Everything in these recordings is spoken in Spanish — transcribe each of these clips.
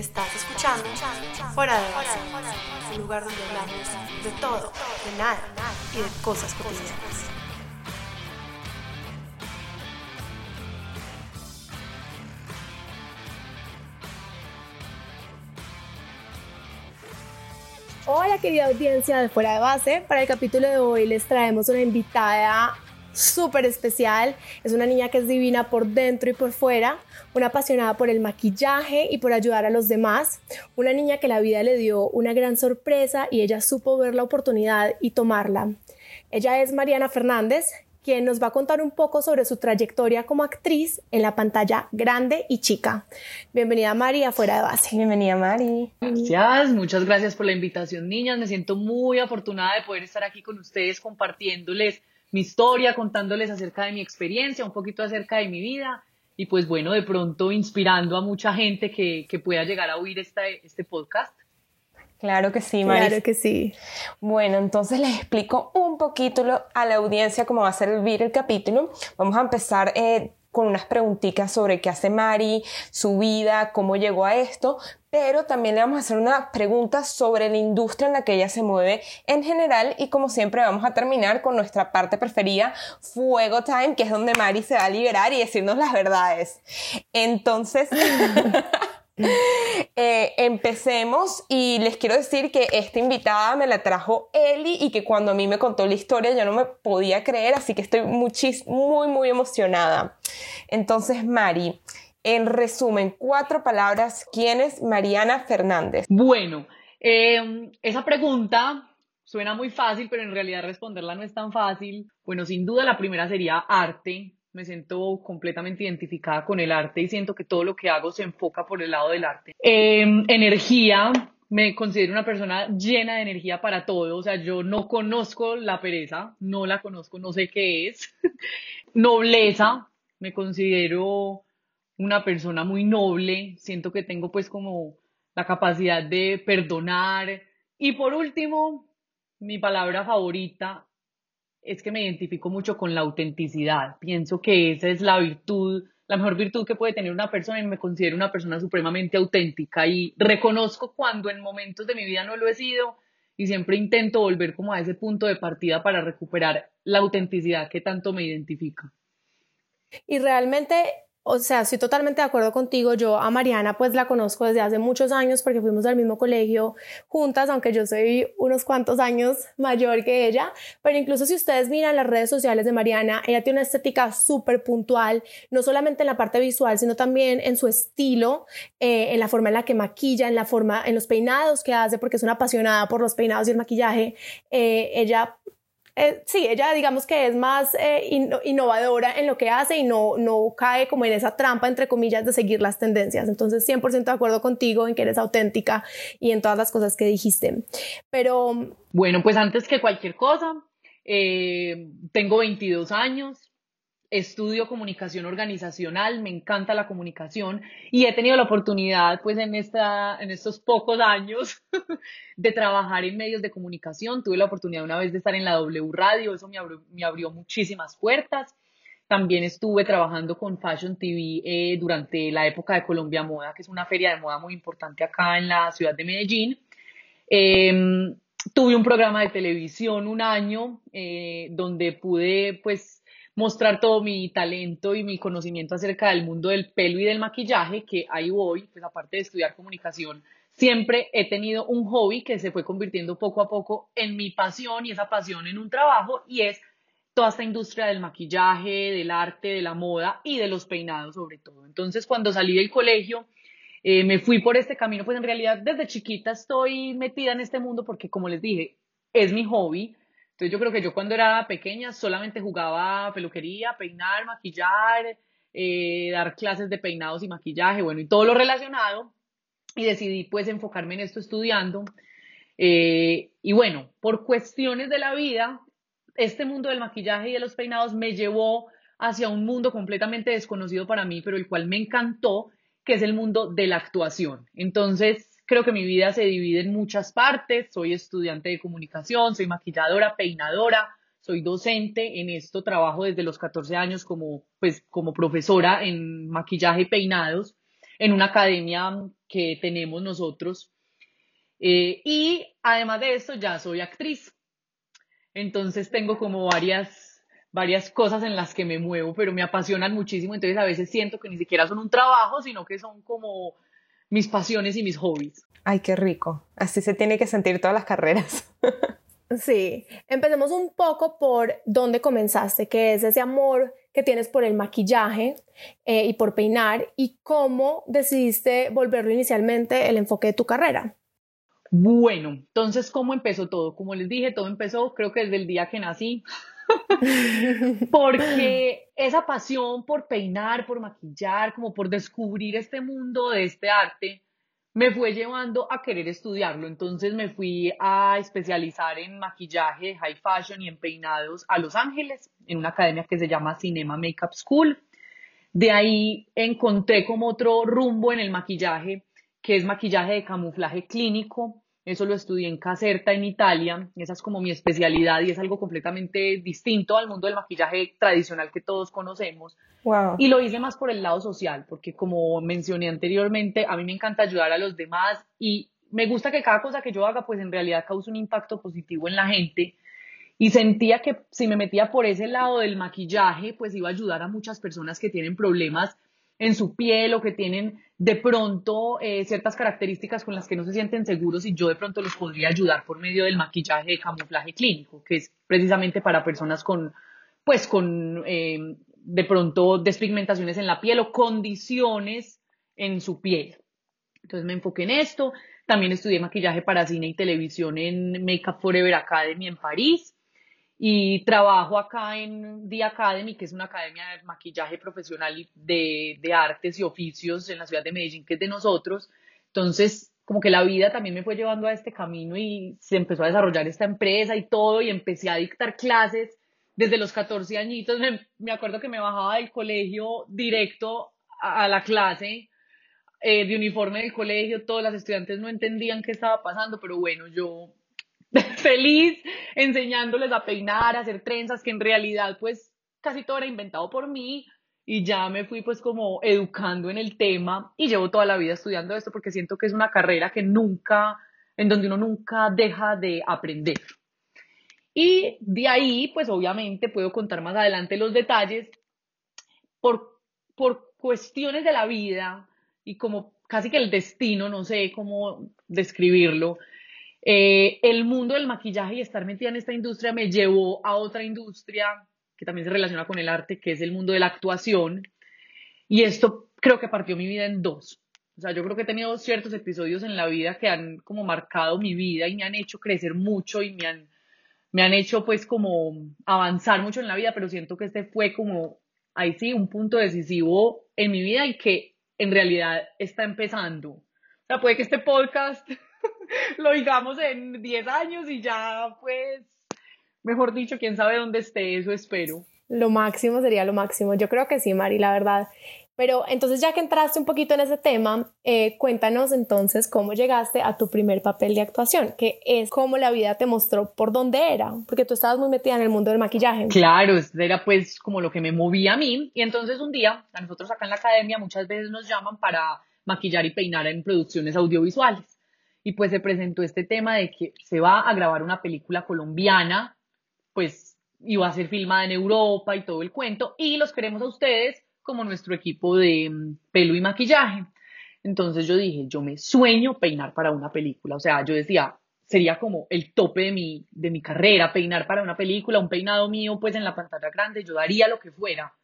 Estás escuchando Fuera de Base, un lugar donde hablamos de todo, de nada y de cosas cotidianas. Hola querida audiencia de Fuera de Base, para el capítulo de hoy les traemos una invitada súper especial. Es una niña que es divina por dentro y por fuera, una apasionada por el maquillaje y por ayudar a los demás, una niña que la vida le dio una gran sorpresa y ella supo ver la oportunidad y tomarla. Ella es Mariana Fernández, quien nos va a contar un poco sobre su trayectoria como actriz en la pantalla grande y chica. Bienvenida María, fuera de base. Bienvenida Mari. Gracias, muchas gracias por la invitación, niñas. Me siento muy afortunada de poder estar aquí con ustedes compartiéndoles mi historia, contándoles acerca de mi experiencia, un poquito acerca de mi vida y pues bueno, de pronto inspirando a mucha gente que, pueda llegar a oír este podcast. Claro que sí, Maris. Claro que sí. Bueno, entonces les explico un poquito a la audiencia cómo va a servir el capítulo. Vamos a empezar eh, con unas preguntitas sobre qué hace Mari, su vida, cómo llegó a esto, pero también le vamos a hacer unas preguntas sobre la industria en la que ella se mueve en general y como siempre vamos a terminar con nuestra parte preferida, Fuego Time, que es donde Mari se va a liberar y decirnos las verdades. Entonces... Eh, empecemos y les quiero decir que esta invitada me la trajo Eli y que cuando a mí me contó la historia yo no me podía creer, así que estoy muy, muy emocionada. Entonces, Mari, en resumen, cuatro palabras, ¿quién es Mariana Fernández? Bueno, em, esa pregunta suena muy fácil, pero en realidad responderla no es tan fácil. Bueno, sin duda la primera sería arte me siento completamente identificada con el arte y siento que todo lo que hago se enfoca por el lado del arte. Em, energía, me considero una persona llena de energía para todo, o sea, yo no conozco la pereza, no la conozco, no sé qué es. Nobleza, me considero una persona muy noble, siento que tengo pues como la capacidad de perdonar. Y por último, mi palabra favorita es que me identifico mucho con la autenticidad. Pienso que esa es la virtud, la mejor virtud que puede tener una persona y me considero una persona supremamente auténtica y reconozco cuando en momentos de mi vida no lo he sido y siempre intento volver como a ese punto de partida para recuperar la autenticidad que tanto me identifica. Y realmente o sea, estoy totalmente de acuerdo contigo. Yo a Mariana pues la conozco desde hace muchos años porque fuimos al mismo colegio juntas, aunque yo soy unos cuantos años mayor que ella. Pero incluso si ustedes miran las redes sociales de Mariana, ella tiene una estética súper puntual, no solamente en la parte visual, sino también en su estilo, eh, en la forma en la que maquilla, en la forma, en los peinados que hace, porque es una apasionada por los peinados y el maquillaje. Eh, ella eh, sí, ella digamos que es más eh, innovadora en lo que hace y no, no cae como en esa trampa, entre comillas, de seguir las tendencias. Entonces, 100% de acuerdo contigo en que eres auténtica y en todas las cosas que dijiste. Pero... Bueno, pues antes que cualquier cosa, eh, tengo 22 años, estudio comunicación organizacional, me encanta la comunicación y he tenido la oportunidad, pues en, esta, en estos pocos años, de trabajar en medios de comunicación. Tuve la oportunidad una vez de estar en la W Radio, eso me abrió, me abrió muchísimas puertas. También estuve trabajando con Fashion TV eh, durante la época de Colombia Moda, que es una feria de moda muy importante acá en la ciudad de Medellín. Em, tuve un programa de televisión un año eh, donde pude, pues, mostrar todo mi talento y mi conocimiento acerca del mundo del pelo y del maquillaje, que ahí voy, pues aparte de estudiar comunicación, siempre he tenido un hobby que se fue convirtiendo poco a poco en mi pasión y esa pasión en un trabajo y es toda esta industria del maquillaje, del arte, de la moda y de los peinados sobre todo. Entonces cuando salí del colegio eh, me fui por este camino, pues en realidad desde chiquita estoy metida en este mundo porque como les dije, es mi hobby, entonces yo creo que yo cuando era pequeña solamente jugaba peluquería, peinar, maquillar, eh, dar clases de peinados y maquillaje, bueno, y todo lo relacionado. Y decidí pues enfocarme en esto estudiando. Eh, y bueno, por cuestiones de la vida, este mundo del maquillaje y de los peinados me llevó hacia un mundo completamente desconocido para mí, pero el cual me encantó, que es el mundo de la actuación. Entonces, Creo que mi vida se divide en muchas partes. Soy estudiante de comunicación, soy maquilladora, peinadora, soy docente en esto, trabajo desde los 14 años como, pues, como profesora en maquillaje y peinados. en una academia que tenemos nosotros. Eh, y además de esto, ya soy actriz. Entonces tengo como varias, varias cosas en las que me muevo, pero me apasionan muchísimo. Entonces a veces siento que ni siquiera son un trabajo, sino que son como mis pasiones y mis hobbies. Ay, qué rico. Así se tiene que sentir todas las carreras. Sí, empecemos un poco por dónde comenzaste, que es ese amor que tienes por el maquillaje eh, y por peinar y cómo decidiste volverlo inicialmente el enfoque de tu carrera. Bueno, entonces, ¿cómo empezó todo? Como les dije, todo empezó creo que desde el día que nací, porque esa pasión por peinar, por maquillar, como por descubrir este mundo de este arte, me fue llevando a querer estudiarlo. Entonces me fui a especializar en maquillaje, high fashion y en peinados a Los Ángeles, en una academia que se llama Cinema Makeup School. De ahí encontré como otro rumbo en el maquillaje, que es maquillaje de camuflaje clínico. Eso lo estudié en Caserta, en Italia. Esa es como mi especialidad y es algo completamente distinto al mundo del maquillaje tradicional que todos conocemos. Y lo hice más por el lado social, porque como mencioné anteriormente, a mí me encanta ayudar a los demás y me gusta que cada cosa que yo haga, pues en realidad cause un impacto positivo en la gente. Y sentía que si me metía por ese lado del maquillaje, pues iba a ayudar a muchas personas que tienen problemas en su piel o que tienen de pronto eh, ciertas características con las que no se sienten seguros y yo de pronto los podría ayudar por medio del maquillaje de camuflaje clínico, que es precisamente para personas con, pues con eh, de pronto despigmentaciones en la piel o condiciones en su piel. Entonces me enfoqué en esto. También estudié maquillaje para cine y televisión en Makeup Forever Academy en París. Y trabajo acá en The Academy, que es una academia de maquillaje profesional de, de artes y oficios en la ciudad de Medellín, que es de nosotros. Entonces, como que la vida también me fue llevando a este camino y se empezó a desarrollar esta empresa y todo, y empecé a dictar clases desde los 14 añitos. Me, acuerdo que me bajaba del colegio directo a, la clase eh, de uniforme del colegio, todos los estudiantes no entendían qué estaba pasando, pero bueno, yo feliz enseñándoles a peinar, a hacer trenzas, que en realidad pues casi todo era inventado por mí y ya me fui pues como educando en el tema y llevo toda la vida estudiando esto porque siento que es una carrera que nunca, en donde uno nunca deja de aprender. Y de ahí pues obviamente puedo contar más adelante los detalles por, por cuestiones de la vida y como casi que el destino, no sé cómo describirlo, eh, el mundo del maquillaje y estar metida en esta industria me llevó a otra industria que también se relaciona con el arte, que es el mundo de la actuación. Y esto creo que partió mi vida en dos. O sea, yo creo que he tenido ciertos episodios en la vida que han como marcado mi vida y me han hecho crecer mucho y me han, me han hecho pues como avanzar mucho en la vida, pero siento que este fue como, ahí sí, un punto decisivo en mi vida y que en realidad está empezando. O sea, puede que este podcast lo digamos en 10 años y ya pues, mejor dicho, quién sabe dónde esté, eso espero. Lo máximo sería lo máximo. Yo creo que sí, Mari, la verdad. Pero entonces ya que entraste un poquito en ese tema, eh, cuéntanos entonces cómo llegaste a tu primer papel de actuación, que es cómo la vida te mostró por dónde era, porque tú estabas muy metida en el mundo del maquillaje. Claro, era pues como lo que me movía a mí. Y entonces un día, a nosotros acá en la academia muchas veces nos llaman para maquillar y peinar en producciones audiovisuales y pues se presentó este tema de que se va a grabar una película colombiana, pues iba a ser filmada en Europa y todo el cuento, y los queremos a ustedes como nuestro equipo de mm, pelo y maquillaje. Entonces yo dije, yo me sueño peinar para una película, o sea, yo decía, sería como el tope de mi, de mi carrera, peinar para una película, un peinado mío pues en la pantalla grande, yo daría lo que fuera.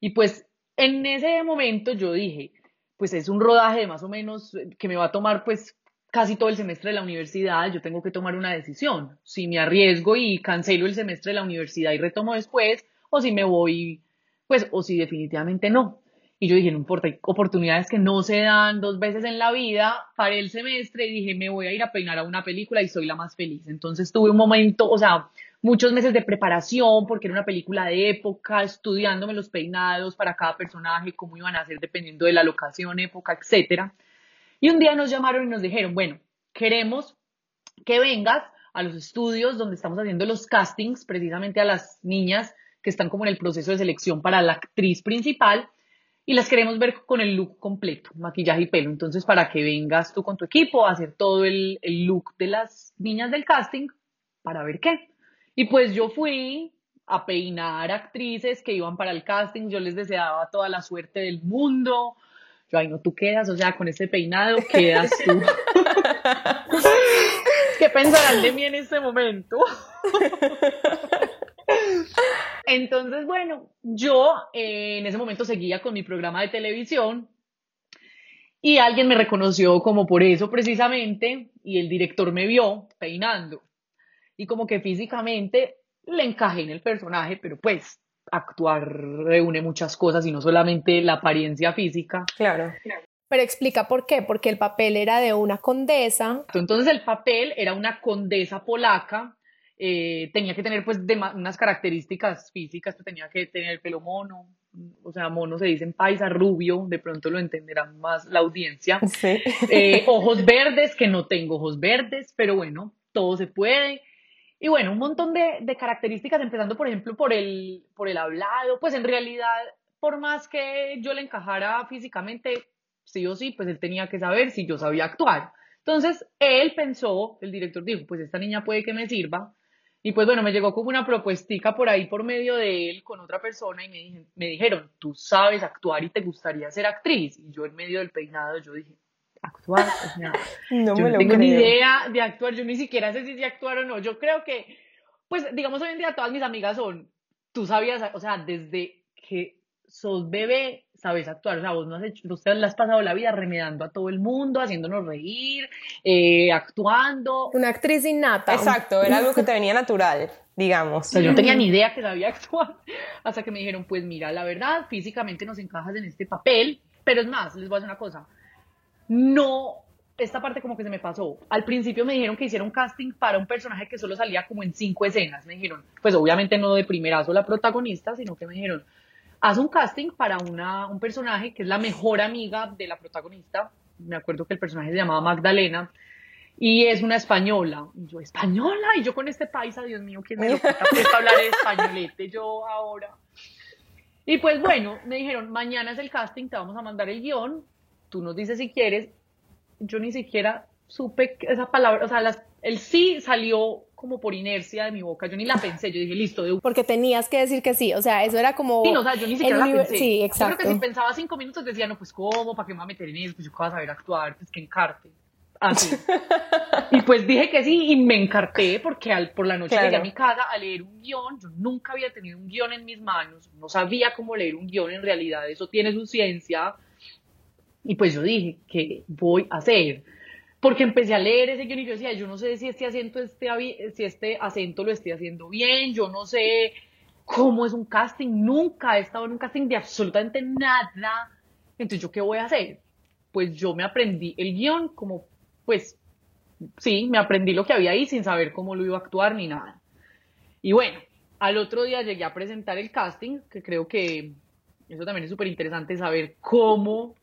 Y pues en ese momento yo dije, pues es un rodaje de más o menos eh, que me va a tomar pues casi todo el semestre de la universidad, yo tengo que tomar una decisión. Si me arriesgo y cancelo el semestre de la universidad y retomo después, o si me voy, pues, o si definitivamente no. Y yo dije, no importa, hay oportunidades que no se dan dos veces en la vida. Paré el semestre y dije, me voy a ir a peinar a una película y soy la más feliz. Entonces tuve un momento, o sea, muchos meses de preparación porque era una película de época, estudiándome los peinados para cada personaje, cómo iban a ser dependiendo de la locación, época, etcétera. Y un día nos llamaron y nos dijeron, bueno, queremos que vengas a los estudios donde estamos haciendo los castings, precisamente a las niñas que están como en el proceso de selección para la actriz principal, y las queremos ver con el look completo, maquillaje y pelo. Entonces, para que vengas tú con tu equipo a hacer todo el, el look de las niñas del casting para ver qué. Y pues yo fui a peinar actrices que iban para el casting, yo les deseaba toda la suerte del mundo. Yo, ay, no, tú quedas, o sea, con ese peinado quedas tú. ¿Qué pensarán de mí en este momento? Entonces, bueno, yo eh, en ese momento seguía con mi programa de televisión y alguien me reconoció como por eso precisamente y el director me vio peinando y como que físicamente le encajé en el personaje, pero pues actuar reúne muchas cosas y no solamente la apariencia física. Claro. Pero explica por qué, porque el papel era de una condesa. Entonces el papel era una condesa polaca, eh, tenía que tener pues unas características físicas, pues, tenía que tener el pelo mono, o sea, mono se dice en paisa, rubio, de pronto lo entenderán más la audiencia. Sí. Eh, ojos verdes, que no tengo ojos verdes, pero bueno, todo se puede. Y bueno, un montón de, de, características, empezando por ejemplo por el, por el hablado, pues en realidad, por más que yo le encajara físicamente, sí o sí, pues él tenía que saber si yo sabía actuar. Entonces, él pensó, el director dijo, pues esta niña puede que me sirva. Y pues bueno, me llegó como una propuestica por ahí por medio de él con otra persona y me, me dijeron, tú sabes actuar y te gustaría ser actriz. Y yo en medio del peinado, yo dije, actuar. O sea, no yo me no lo tengo creo. ni idea de actuar, yo ni siquiera sé si actuar o no. Yo creo que, pues, digamos, hoy en día todas mis amigas son, tú sabías, o sea, desde que sos bebé, sabes actuar. O sea, vos no has hecho, usted le has pasado la vida remedando a todo el mundo, haciéndonos reír, eh, actuando. Una actriz innata. Exacto, era algo que te venía natural, digamos. O sea, yo no tenía ni idea que sabía actuar. Hasta que me dijeron, pues mira, la verdad, físicamente nos encajas en este papel. Pero es más, les voy a decir una cosa no, esta parte como que se me pasó. Al principio me dijeron que hiciera un casting para un personaje que solo salía como en cinco escenas. Me dijeron, pues obviamente no de primerazo la protagonista, sino que me dijeron, haz un casting para una, un personaje que es la mejor amiga de la protagonista. Me acuerdo que el personaje se llamaba Magdalena. Y es una española. Y yo, ¿española? Y yo con este paisa, Dios mío, ¿quién me lo hablar españolete yo ahora? Y pues bueno, me dijeron, mañana es el casting, te vamos a mandar el guion, tú nos dices si quieres, yo ni siquiera supe esa palabra, o sea, las, el sí salió como por inercia de mi boca, yo ni la pensé, yo dije, listo, de Porque tenías que decir que sí, o sea, eso era como... Sí, no, o sea, yo ni siquiera la pensé. Sí, Yo exacto. creo que si pensaba cinco minutos decía, no, pues ¿cómo? ¿Para qué me voy a meter en eso? Pues yo qué voy a saber actuar, pues que encarte. Así. y pues dije que sí y me encarté porque al, por la noche Claro. llegué a mi casa a leer un guion, yo nunca había tenido un guion en mis manos, no sabía cómo leer un guion en realidad, eso tiene su ciencia, y pues yo dije, ¿qué voy a hacer? Porque empecé a leer ese guion y yo decía, yo no sé si este acento, avi- si este acento lo estoy haciendo bien, yo no sé cómo es un casting, nunca he estado en un casting de absolutamente nada. Entonces, ¿yo qué voy a hacer? Pues yo me aprendí el guion como, pues, sí, me aprendí lo que había ahí sin saber cómo lo iba a actuar ni nada. Y bueno, al otro día llegué a presentar el casting, que creo que eso también es súper interesante saber cómo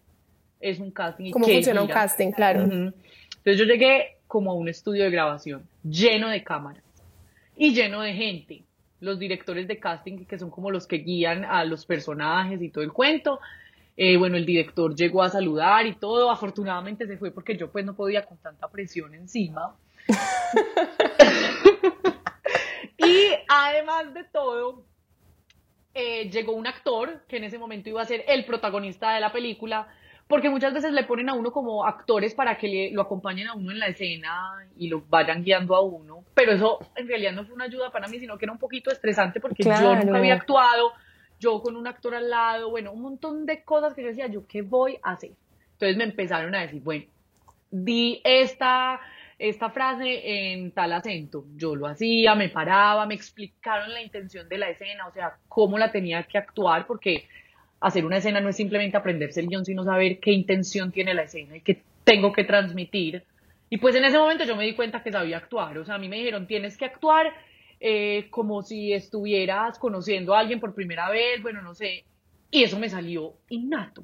es un casting y ¿Cómo qué funciona un gira. casting? Claro. Ujú. Entonces yo llegué como a un estudio de grabación lleno de cámaras y lleno de gente. Los directores de casting, que son como los que guían a los personajes y todo el cuento. Eh, bueno, el director llegó a saludar y todo. Afortunadamente se fue porque yo pues no podía con tanta presión encima. y además de todo, eh, llegó un actor que en ese momento iba a ser el protagonista de la película, porque muchas veces le ponen a uno como actores para que le- lo acompañen a uno en la escena y lo vayan guiando a uno, pero eso en realidad no fue una ayuda para mí, sino que era un poquito estresante porque yo Claro. nunca había actuado, yo con un actor al lado, bueno, un montón de cosas que yo decía, ¿yo qué voy a hacer? Entonces me empezaron a decir, bueno, di esta, esta frase en tal acento. Yo lo hacía, me paraba, me explicaron la intención de la escena, o sea, cómo la tenía que actuar, porque hacer una escena no es simplemente aprenderse el guion, sino saber qué intención tiene la escena y qué tengo que transmitir. Y pues en ese momento yo me di cuenta que sabía actuar, o sea, a mí me dijeron, tienes que actuar eh, como si estuvieras conociendo a alguien por primera vez, bueno, no sé, y eso me salió innato.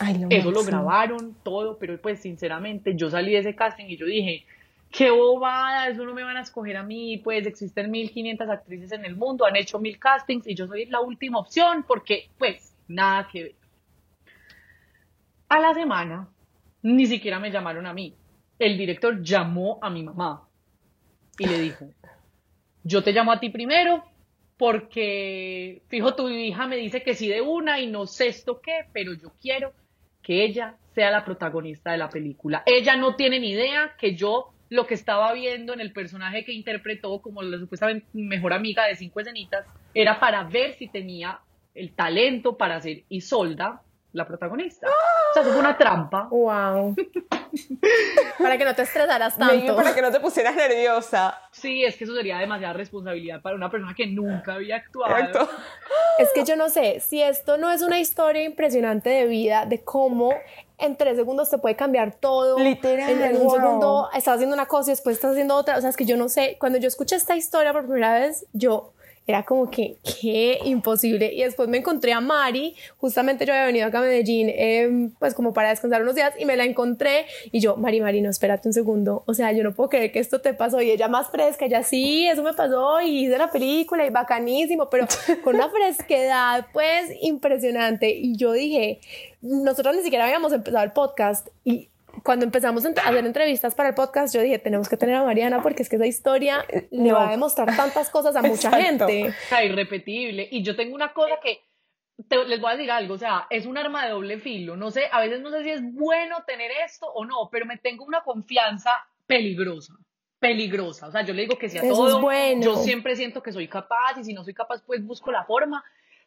Ay, lo Eso lo grabaron, todo, pero pues sinceramente yo salí de ese casting y yo dije, qué bobada, eso no me van a escoger a mí, pues existen 1500 actrices en el mundo, han hecho mil castings y yo soy la última opción porque pues nada que ver. A la semana, ni siquiera me llamaron a mí. El director llamó a mi mamá y le dijo, yo te llamo a ti primero porque, fijo, tu hija me dice que sí de una y no sé esto qué, pero yo quiero que ella sea la protagonista de la película. Ella no tiene ni idea que yo lo que estaba viendo en el personaje que interpretó como la supuestamente mejor amiga de Cinco Escenitas era para ver si tenía el talento para ser Isolda la protagonista. O sea, fue una trampa. Wow. para que no te estresaras tanto. para que no te pusieras nerviosa. Sí, es que eso sería demasiada responsabilidad para una persona que nunca había actuado. Es que yo no sé si esto no es una historia impresionante de vida, de cómo en tres segundos te puede cambiar todo. Literal. En, un segundo estás haciendo una cosa y después estás haciendo otra. O sea, es que yo no sé. Cuando yo escuché esta historia por primera vez, yo era como que, qué imposible. Y después me encontré a Mari, justamente yo había venido acá a Medellín, em, pues como para descansar unos días, y me la encontré, y yo, Mari, Mari, no, espérate un segundo, o sea, yo no puedo creer que esto te pasó, y ella más fresca, ella sí, eso me pasó, y hice la película, y bacanísimo, pero con una fresquedad, pues, impresionante, y yo dije, nosotros ni siquiera habíamos empezado el podcast, y cuando empezamos a hacer entrevistas para el podcast, yo dije, tenemos que tener a Mariana porque es que esa historia eh, le va a demostrar tantas cosas a mucha gente. O irrepetible. Y yo tengo una cosa que les voy a decir algo, o sea, es un arma de doble filo. No sé, a veces no sé si es bueno tener esto o no, pero me tengo una confianza peligrosa. Peligrosa. O sea, yo le digo que sea todo. bueno. Yo siempre siento que soy capaz y si no soy capaz, pues busco la forma.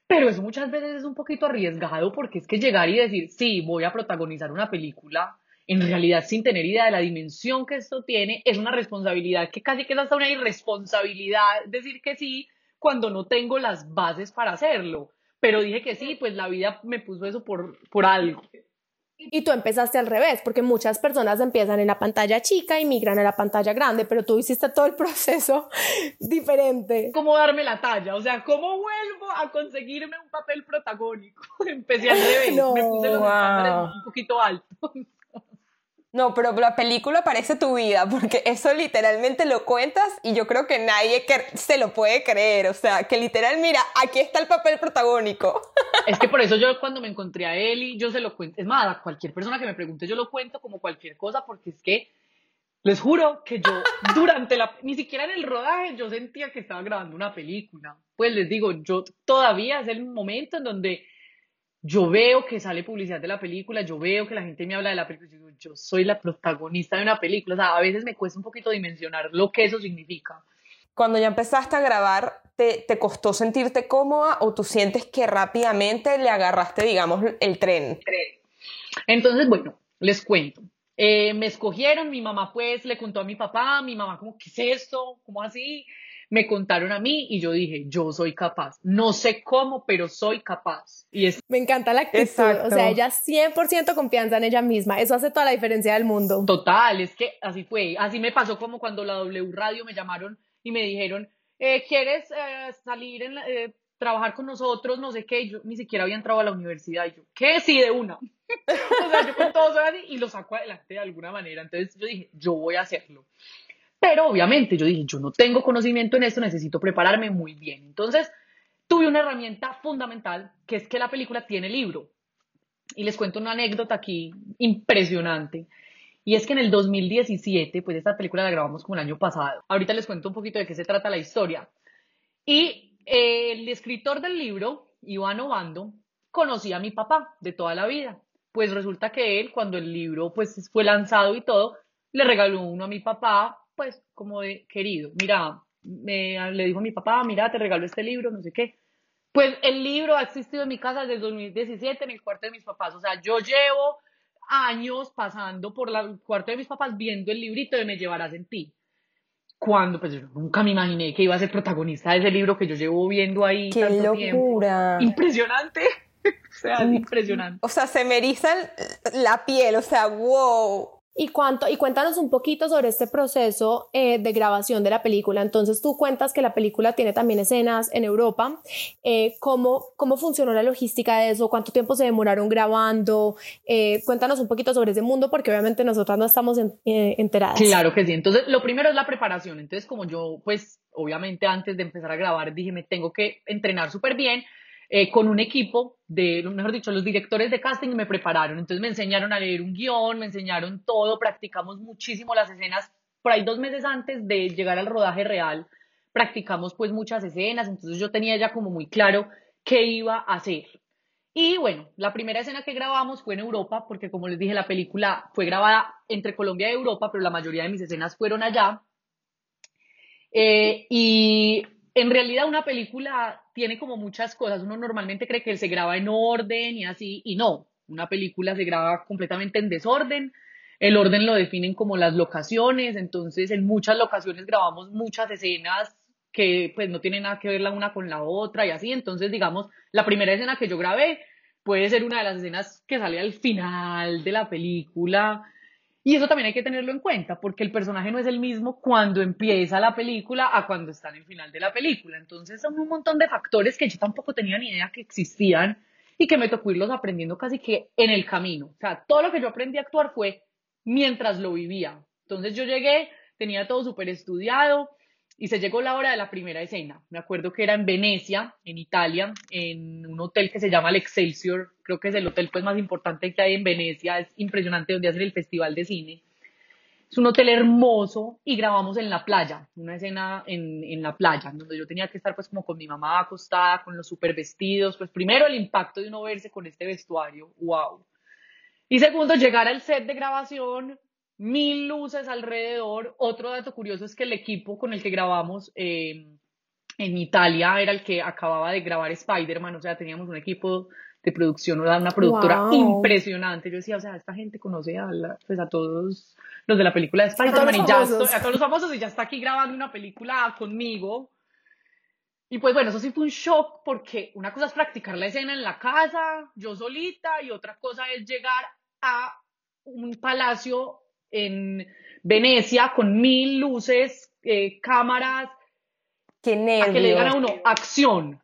Pero eso muchas veces es un poquito arriesgado porque es que llegar y decir, sí, voy a protagonizar una película en realidad sin tener idea de la dimensión que esto tiene, es una responsabilidad que casi que es hasta una irresponsabilidad decir que sí cuando no tengo las bases para hacerlo. Pero dije que sí, pues la vida me puso eso por, por algo. Y tú empezaste al revés, porque muchas personas empiezan en la pantalla chica y migran a la pantalla grande, pero tú hiciste todo el proceso diferente. ¿Cómo darme la talla? O sea, ¿cómo vuelvo a conseguirme un papel protagónico? Empecé al revés, me puse los estándares un poquito altos. No, pero la película parece tu vida, porque eso literalmente lo cuentas y yo creo que nadie se lo puede creer. O sea, que literal, mira, aquí está el papel protagónico. Es que por eso yo cuando me encontré a Eli, yo se lo cuento. Es más, a cualquier persona que me pregunte, yo lo cuento como cualquier cosa, porque es que les juro que yo durante la, ni siquiera en el rodaje, yo sentía que estaba grabando una película. Pues les digo, yo todavía es el momento en donde yo veo que sale publicidad de la película, yo veo que la gente me habla de la película, yo soy la protagonista de una película, o sea, a veces me cuesta un poquito dimensionar lo que eso significa. Cuando ya empezaste a grabar, ¿te, te costó sentirte cómoda o tú sientes que rápidamente le agarraste, digamos, el tren? Entonces, bueno, les cuento. Eh, me escogieron, mi mamá pues le contó a mi papá, mi mamá como, ¿qué es esto? ¿Cómo así? Me contaron a mí y yo dije, yo soy capaz. No sé cómo, pero soy capaz. Y es... Me encanta la actitud. O sea, ella 100% confianza en ella misma. Eso hace toda la diferencia del mundo. Total, es que así fue. Así me pasó como cuando la W Radio me llamaron y me dijeron, eh, ¿quieres eh, salir en eh, trabajar con nosotros? No sé qué. yo ni siquiera había entrado a la universidad. Y yo, ¿qué? Sí, de una. o sea, yo con todo eso y lo saco adelante de alguna manera. Entonces yo dije, yo voy a hacerlo. Pero obviamente yo dije, yo no tengo conocimiento en esto, necesito prepararme muy bien. Entonces, tuve una herramienta fundamental, que es que la película tiene libro. Y les cuento una anécdota aquí impresionante. Y es que en el 2017, pues esta película la grabamos como el año pasado. Ahorita les cuento un poquito de qué se trata la historia. Y el escritor del libro, Iván Obando, conocía a mi papá de toda la vida. Pues resulta que él, cuando el libro pues, fue lanzado y todo, le regaló uno a mi papá pues como de querido, mira, me, le dijo a mi papá, mira, te regalo este libro, no sé qué. Pues el libro ha existido en mi casa desde el 2017 en el cuarto de mis papás. O sea, yo llevo años pasando por el cuarto de mis papás viendo el librito de Me llevarás en ti. Cuando, pues yo nunca me imaginé que iba a ser protagonista de ese libro que yo llevo viendo ahí. ¡Qué locura! Impresionante. o sea, impresionante. O sea, se me la piel, o sea, wow. Y, cuánto, y cuéntanos un poquito sobre este proceso eh, de grabación de la película. Entonces tú cuentas que la película tiene también escenas en Europa. Eh, ¿cómo, ¿Cómo funcionó la logística de eso? ¿Cuánto tiempo se demoraron grabando? Eh, cuéntanos un poquito sobre ese mundo porque obviamente nosotras no estamos enteradas. Claro que sí. Entonces lo primero es la preparación. Entonces como yo pues obviamente antes de empezar a grabar dije me tengo que entrenar súper bien eh, con un equipo de, mejor dicho, los directores de casting me prepararon. Entonces me enseñaron a leer un guion, me enseñaron todo, practicamos muchísimo las escenas. Por ahí dos meses antes de llegar al rodaje real, practicamos pues muchas escenas, entonces yo tenía ya como muy claro qué iba a hacer. Y bueno, la primera escena que grabamos fue en Europa, porque como les dije, la película fue grabada entre Colombia y Europa, pero la mayoría de mis escenas fueron allá. Eh, y en realidad una película tiene como muchas cosas. Uno normalmente cree que se graba en orden y así, y no. Una película se graba completamente en desorden. El orden lo definen como las locaciones, entonces en muchas locaciones grabamos muchas escenas que pues no tienen nada que ver la una con la otra y así. Entonces, digamos, la primera escena que yo grabé puede ser una de las escenas que sale al final de la película y eso también hay que tenerlo en cuenta, porque el personaje no es el mismo cuando empieza la película a cuando está en el final de la película. Entonces son un montón de factores que yo tampoco tenía ni idea que existían y que me tocó irlos aprendiendo casi que en el camino. O sea, todo lo que yo aprendí a actuar fue mientras lo vivía. Entonces yo llegué, tenía todo súper estudiado, y se llegó la hora de la primera escena. Me acuerdo que era en Venecia, en Italia, en un hotel que se llama el Excelsior, creo que es el hotel pues más importante que hay en Venecia, es impresionante donde hacen el festival de cine. Es un hotel hermoso y grabamos en la playa, una escena en, en la playa, donde yo tenía que estar pues como con mi mamá acostada, con los super vestidos, pues primero el impacto de uno verse con este vestuario, wow. Y segundo, llegar al set de grabación mil luces alrededor. Otro dato curioso es que el equipo con el que grabamos eh, en Italia era el que acababa de grabar Spider-Man, o sea, teníamos un equipo de producción, una productora impresionante. Yo decía, o sea, esta gente conoce a, pues, a todos los de la película de Spider-Man y ya a todos los famosos y ya está aquí grabando una película conmigo. Y pues bueno, eso sí fue un shock porque una cosa es practicar la escena en la casa, yo solita, y otra cosa es llegar a un palacio en Venecia con mil luces, eh, cámaras. Qué. A que le digan a uno, acción.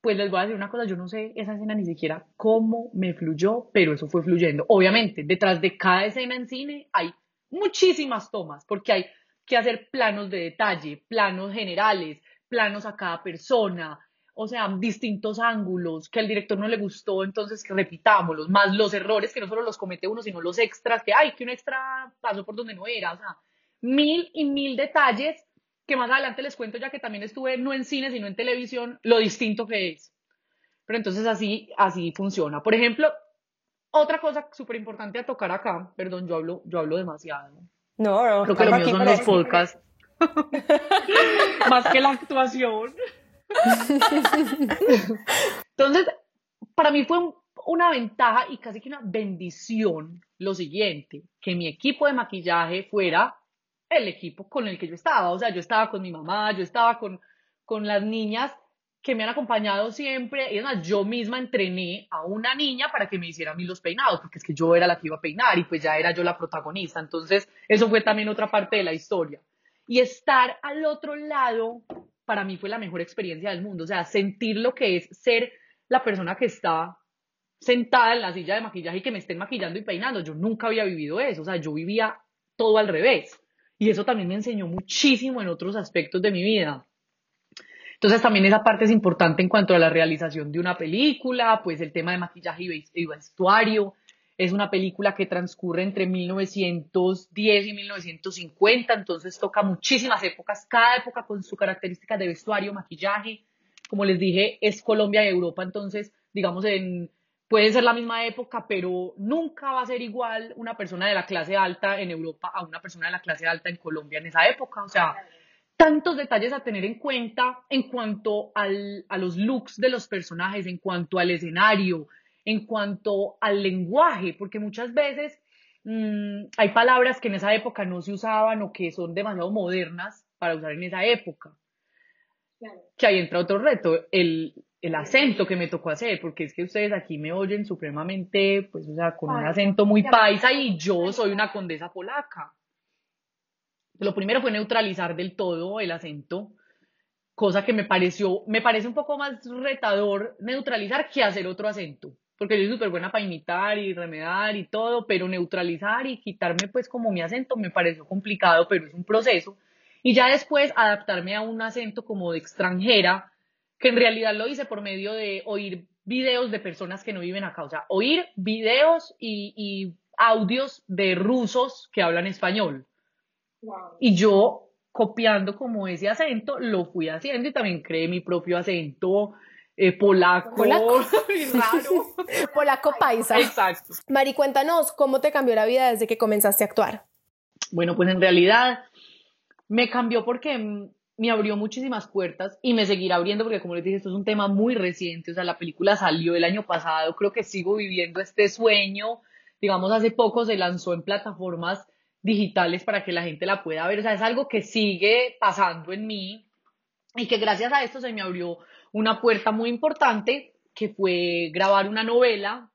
Pues les voy a decir una cosa, yo no sé esa escena ni siquiera cómo me fluyó, pero eso fue fluyendo. Obviamente, detrás de cada escena en cine hay muchísimas tomas, porque hay que hacer planos de detalle, planos generales, planos a cada persona, o sea, distintos ángulos que al director no le gustó, entonces que repitámoslos, más los errores que no solo los comete uno, sino los extras, que hay, que un extra pasó por donde no era, o sea, mil y mil detalles que más adelante les cuento ya que también estuve no en cine, sino en televisión, lo distinto que es. Pero entonces así, así funciona. Por ejemplo, otra cosa súper importante a tocar acá, perdón, yo hablo, yo hablo demasiado. No, no, Creo que lo mío son los podcasts. más que la actuación. Entonces, para mí fue una ventaja y casi que una bendición lo siguiente, que mi equipo de maquillaje fuera el equipo con el que yo estaba. O sea, yo estaba con mi mamá, yo estaba con, con las niñas que me han acompañado siempre. Y además, yo misma entrené a una niña para que me hiciera a mí los peinados, porque es que yo era la que iba a peinar y pues ya era yo la protagonista. Entonces, eso fue también otra parte de la historia. Y estar al otro lado para mí fue la mejor experiencia del mundo. O sea, sentir lo que es ser la persona que está sentada en la silla de maquillaje y que me estén maquillando y peinando. Yo nunca había vivido eso. O sea, yo vivía todo al revés. Y eso también me enseñó muchísimo en otros aspectos de mi vida. Entonces también esa parte es importante en cuanto a la realización de una película, pues el tema de maquillaje y vestuario, es una película que transcurre entre 1910 y 1950, entonces toca muchísimas épocas, cada época con su característica de vestuario, maquillaje. Como les dije, es Colombia y Europa, entonces, digamos, en, puede ser la misma época, pero nunca va a ser igual una persona de la clase alta en Europa a una persona de la clase alta en Colombia en esa época. O sea, tantos detalles a tener en cuenta en cuanto al, a los looks de los personajes, en cuanto al escenario, en cuanto al lenguaje, porque muchas veces mm, hay palabras que en esa época no se usaban o que son demasiado modernas para usar en esa época. Que ahí entra otro reto, el, el, acento que me tocó hacer, porque es que ustedes aquí me oyen supremamente, pues, o sea, con un acento muy paisa y yo soy una condesa polaca. Lo primero fue neutralizar del todo el acento, cosa que me pareció, me parece un poco más retador neutralizar que hacer otro acento porque yo soy súper buena para imitar y remedar y todo, pero neutralizar y quitarme pues como mi acento me pareció complicado, pero es un proceso. Y ya después adaptarme a un acento como de extranjera, que en realidad lo hice por medio de oír videos de personas que no viven acá, o sea, oír videos y, audios de rusos que hablan español. Y yo copiando como ese acento, lo fui haciendo y también creé mi propio acento eh, polaco, polaco. raro. polaco paisa. Exacto. Mari, cuéntanos cómo te cambió la vida desde que comenzaste a actuar. Bueno, pues en realidad me cambió porque me abrió muchísimas puertas y me seguirá abriendo porque como les dije, esto es un tema muy reciente, o sea, la película salió el año pasado, creo que sigo viviendo este sueño, digamos, hace poco se lanzó en plataformas digitales para que la gente la pueda ver, o sea, es algo que sigue pasando en mí y que gracias a esto se me abrió una puerta muy importante que fue grabar una novela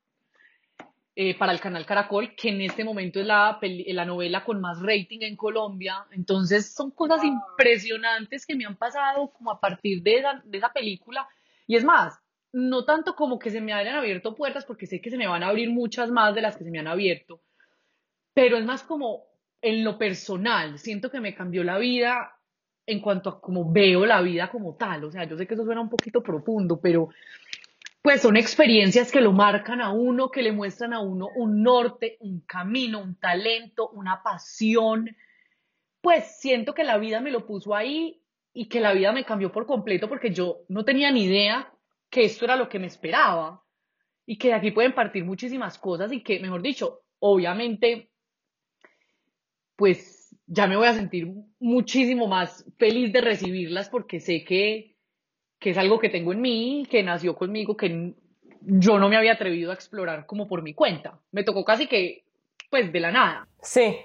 eh, para el canal Caracol, que en este momento es la, la novela con más rating en Colombia. Entonces son cosas impresionantes que me han pasado como a partir de esa, de esa película. Y es más, no tanto como que se me hayan abierto puertas, porque sé que se me van a abrir muchas más de las que se me han abierto, pero es más como en lo personal, siento que me cambió la vida en cuanto a cómo veo la vida como tal. O sea, yo sé que eso suena un poquito profundo, pero pues son experiencias que lo marcan a uno, que le muestran a uno un norte, un camino, un talento, una pasión. Pues siento que la vida me lo puso ahí y que la vida me cambió por completo porque yo no tenía ni idea que esto era lo que me esperaba y que de aquí pueden partir muchísimas cosas y que, mejor dicho, obviamente, pues ya me voy a sentir muchísimo más feliz de recibirlas porque sé que que es algo que tengo en mí, que nació conmigo, que yo no me había atrevido a explorar como por mi cuenta. Me tocó casi que, pues, de la nada. Sí.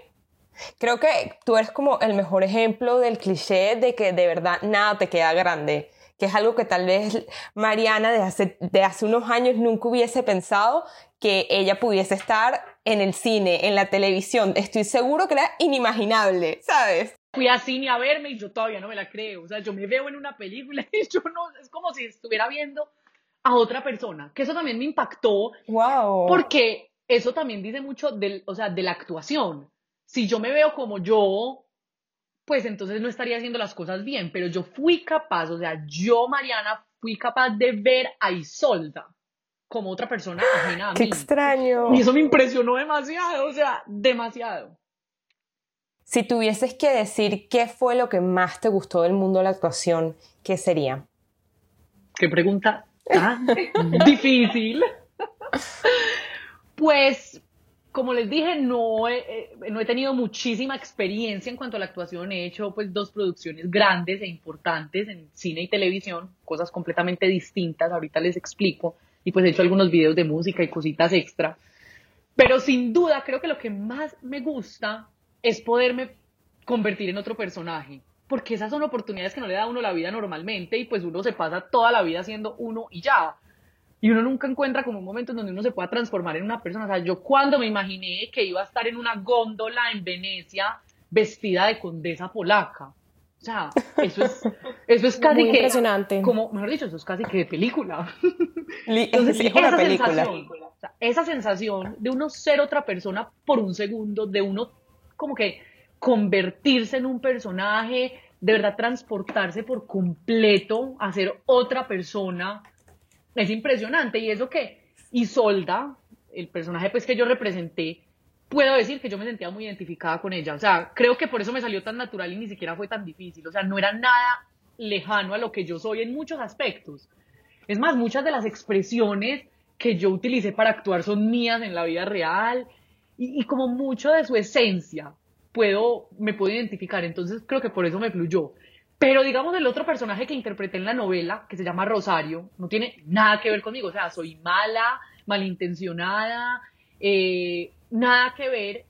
Creo que tú eres como el mejor ejemplo del cliché de que de verdad nada te queda grande, que es algo que tal vez Mariana de hace, de hace unos años nunca hubiese pensado que ella pudiese estar en el cine, en la televisión. Estoy seguro que era inimaginable, ¿sabes? fui a cine a verme y yo todavía no me la creo. O sea, yo me veo en una película y yo no, es como si estuviera viendo a otra persona, que eso también me impactó. Wow. Porque eso también dice mucho del, o sea, de la actuación. Si yo me veo como yo, pues entonces no estaría haciendo las cosas bien, pero yo fui capaz, o sea, yo, Mariana, fui capaz de ver a Isolda como otra persona ajena a mí. Qué extraño. Y eso me impresionó demasiado, o sea, demasiado. Si tuvieses que decir qué fue lo que más te gustó del mundo de la actuación, ¿qué sería? Qué pregunta tan difícil. Pues, como les dije, no he, eh, no he tenido muchísima experiencia en cuanto a la actuación. He hecho pues dos producciones grandes e importantes en cine y televisión, cosas completamente distintas. Ahorita les explico. Y pues he hecho algunos videos de música y cositas extra. Pero sin duda creo que lo que más me gusta es poderme convertir en otro personaje. Porque esas son oportunidades que no le da uno la vida normalmente y pues uno se pasa toda la vida siendo uno y ya. Y uno nunca encuentra como un momento en donde uno se pueda transformar en una persona. O sea, yo cuando me imaginé que iba a estar en una góndola en Venecia vestida de condesa polaca. O sea, eso es, eso es casi que... Impresionante. Como, mejor dicho, eso es casi que de película. Entonces, es una película. Sensación, esa sensación de uno ser otra persona por un segundo, de uno como que convertirse en un personaje, de verdad transportarse por completo a ser otra persona, es impresionante. Y eso que Isolda, el personaje pues que yo representé, puedo decir que yo me sentía muy identificada con ella. O sea, creo que por eso me salió tan natural y ni siquiera fue tan difícil. O sea, no era nada lejano a lo que yo soy en muchos aspectos. Es más, muchas de las expresiones que yo utilicé para actuar son mías en la vida real y, como mucho de su esencia puedo, me puedo identificar, entonces creo que por eso me fluyó. Pero digamos el otro personaje que interpreté en la novela, que se llama Rosario, no tiene nada que ver conmigo, o sea, soy mala, malintencionada, eh, nada que ver,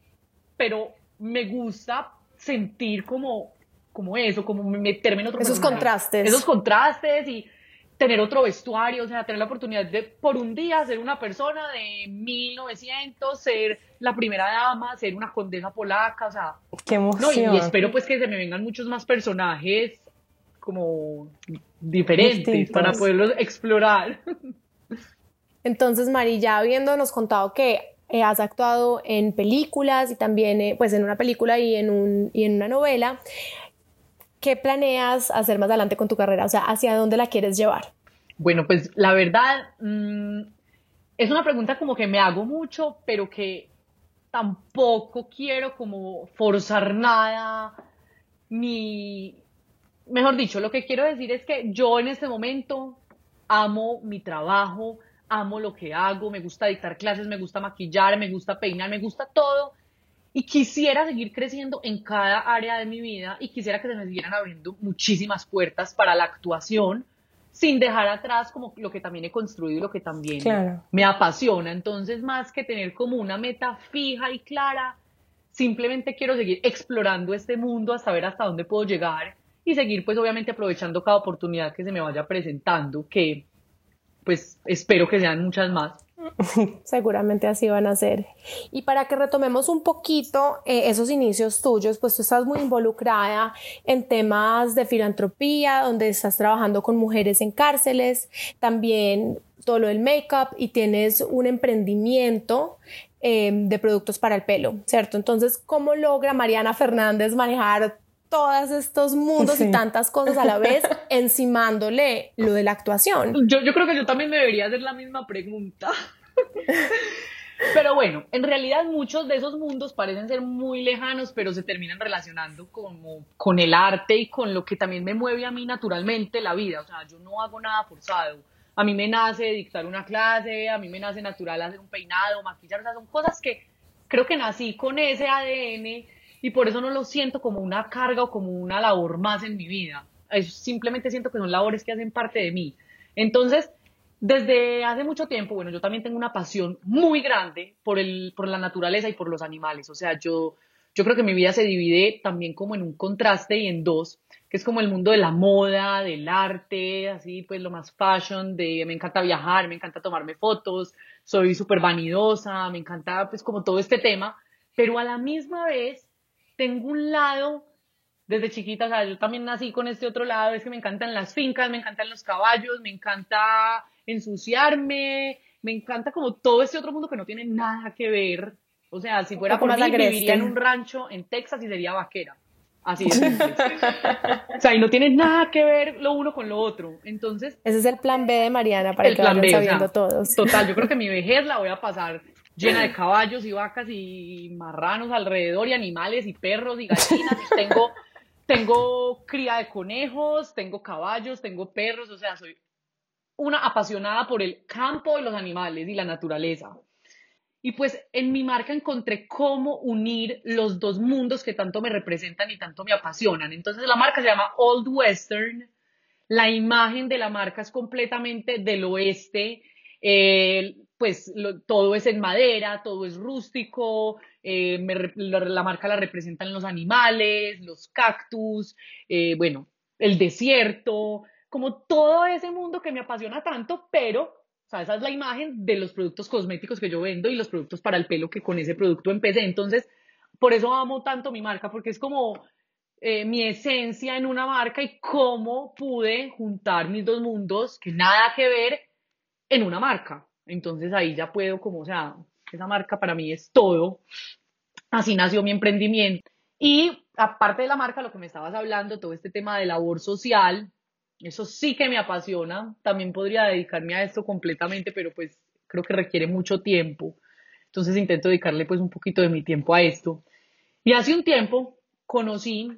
pero me gusta sentir como, como eso, como meterme en otro Esos contrastes. Esos contrastes y tener otro vestuario, o sea, tener la oportunidad de por un día ser una persona de 1900, ser la primera dama, ser una condesa polaca, o sea, qué emoción. y, espero pues que se me vengan muchos más personajes como diferentes para poderlos explorar. Entonces, Mari, ya habiéndonos contado que eh, has actuado en películas y también eh, pues en una película y en, un, y en una novela, ¿qué planeas hacer más adelante con tu carrera? O sea, ¿hacia dónde la quieres llevar? Bueno, pues la verdad mm, es una pregunta como que me hago mucho, pero que tampoco quiero como forzar nada, ni, mejor dicho, lo que quiero decir es que yo en este momento amo mi trabajo, amo lo que hago, me gusta dictar clases, me gusta maquillar, me gusta peinar, me gusta todo. Y quisiera seguir creciendo en cada área de mi vida y quisiera que se me siguieran abriendo muchísimas puertas para la actuación sin dejar atrás como lo que también he construido y lo que también me apasiona. Entonces, más que tener como una meta fija y clara, simplemente quiero seguir explorando este mundo hasta ver hasta dónde puedo llegar y seguir pues obviamente aprovechando cada oportunidad que se me vaya presentando, que pues espero que sean muchas más. Seguramente así van a ser. Y para que retomemos un poquito eh, esos inicios tuyos, pues tú estás muy involucrada en temas de filantropía, donde estás trabajando con mujeres en cárceles, también todo lo del make-up y tienes un emprendimiento em, de productos para el pelo, ¿cierto? Entonces, ¿cómo logra Mariana Fernández manejar todos estos mundos y tantas cosas a la vez, encimándole lo de la actuación. Yo, yo creo que yo también me debería hacer la misma pregunta. Pero bueno, en realidad muchos de esos mundos parecen ser muy lejanos, pero se terminan relacionando como con el arte y con lo que también me mueve a mí naturalmente la vida. O sea, yo no hago nada forzado. A mí me nace dictar una clase, a mí me nace natural hacer un peinado, maquillar, o sea, son cosas que creo que nací con ese ADN y por eso no lo siento como una carga o como una labor más en mi vida. simplemente siento que son labores que hacen parte de mí. Entonces, desde hace mucho tiempo, bueno, yo también tengo una pasión muy grande por, el, por la naturaleza y por los animales. O sea, yo, yo creo que mi vida se divide también como en un contraste y en dos, que es como el mundo de la moda, del arte, así pues lo más fashion, de me encanta viajar, me encanta tomarme fotos, soy súper vanidosa, me encanta pues como todo este tema, pero a la misma vez tengo un lado desde chiquita, o sea, yo también nací con este otro lado, es que me encantan las fincas, me encantan los caballos, me encanta ensuciarme, me encanta como todo este otro mundo que no tiene nada que ver. O sea, si fuera por mí, viviría en un rancho en Texas y sería vaquera. Así es. o sea, y no tiene nada que ver lo uno con lo otro. Entonces. Ese es el plan B de Mariana para que vayan sabiendo todos. Total, yo creo que mi vejez la voy a pasar llena de caballos y vacas y marranos alrededor y animales y perros y gallinas. tengo, tengo cría de conejos, tengo caballos, tengo perros, o sea, soy una apasionada por el campo y los animales y la naturaleza. Y pues en mi marca encontré cómo unir los dos mundos que tanto me representan y tanto me apasionan. Entonces la marca se llama Old Western. La imagen de la marca es completamente del oeste. Eh, pues todo es en madera, todo es rústico, eh, la, marca la representan los animales, los cactus, eh, bueno, el desierto, como todo ese mundo que me apasiona tanto, pero o esa es la imagen de los productos cosméticos que yo vendo y los productos para el pelo que con ese producto empecé. Entonces, por eso amo tanto mi marca, porque es como eh, mi esencia en una marca y cómo pude juntar mis dos mundos que nada que ver en una marca. Entonces ahí ya puedo como, o sea, esa marca para mí es todo. Así nació mi emprendimiento. Y aparte de la marca, lo que me estabas hablando, todo este tema de labor social, eso sí que me apasiona. También podría dedicarme a esto completamente, pero pues creo que requiere mucho tiempo. Entonces intento dedicarle pues un poquito de mi tiempo a esto. Y hace un tiempo conocí,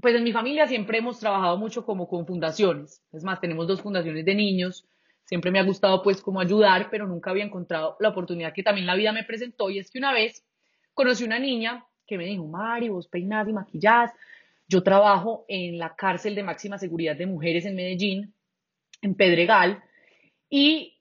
pues en mi familia siempre hemos trabajado mucho como con fundaciones. Es más, tenemos dos fundaciones de niños siempre me ha gustado pues como ayudar, pero nunca había encontrado la oportunidad que también la vida me presentó y es que una vez conocí una niña que me dijo, Mari, vos peinás y maquillás, yo trabajo en la cárcel de máxima seguridad de mujeres en Medellín, en Pedregal, y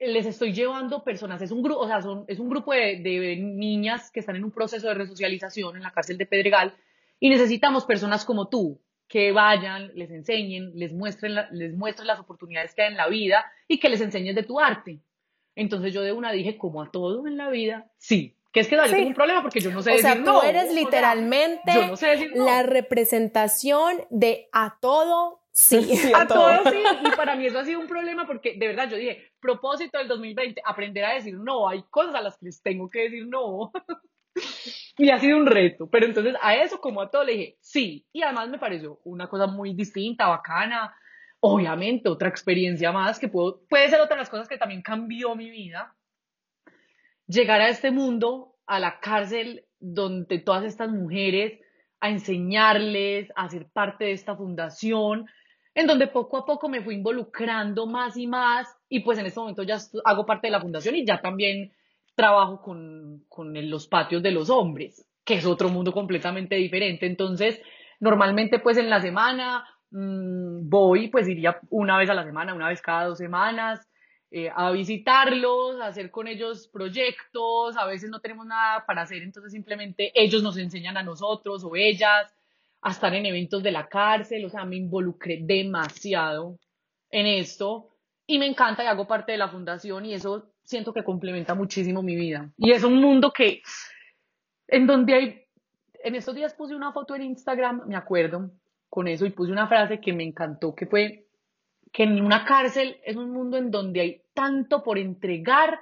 les estoy llevando personas, es un grupo, o sea, son, es un grupo de, de niñas que están en un proceso de resocialización en la cárcel de Pedregal y necesitamos personas como tú, que vayan, les enseñen, les muestren, les muestren las oportunidades que hay en la vida y que les enseñes de tu arte. Entonces yo de una dije, como a todo en la vida, sí. Que es que no, yo tengo un problema porque yo no sé o decir sea, tú eres literalmente la representación de a todo sí. a, todo. sí. Y para mí eso ha sido un problema porque de verdad yo dije, propósito del 2020, aprender a decir no. Hay cosas a las que les tengo que decir no. y ha sido un reto. Pero entonces a eso, como a todo, le dije sí. Y además me pareció una cosa muy distinta, bacana, obviamente otra experiencia más que puedo, puede ser otra de las cosas que también cambió mi vida. Llegar a este mundo, a la cárcel, donde todas estas mujeres, a enseñarles, a ser parte de esta fundación, en donde poco a poco me fui involucrando más y más y pues en este momento ya hago parte de la fundación y ya también trabajo con, con los patios de los hombres, que es otro mundo completamente diferente. Entonces, normalmente pues en la semana mmm, voy, pues iría una vez a la semana, una vez cada dos semanas, eh, a visitarlos, a hacer con ellos proyectos, a veces no tenemos nada para hacer, entonces simplemente ellos nos enseñan a nosotros o ellas a estar en eventos de la cárcel, o sea, me involucré demasiado en esto y me encanta y hago parte de la fundación y eso siento que complementa muchísimo mi vida. Y es un mundo que, en donde hay, en estos días puse una foto en Instagram, me acuerdo, con eso y puse una frase que me encantó, que fue que en una cárcel es un mundo en donde hay tanto por entregar,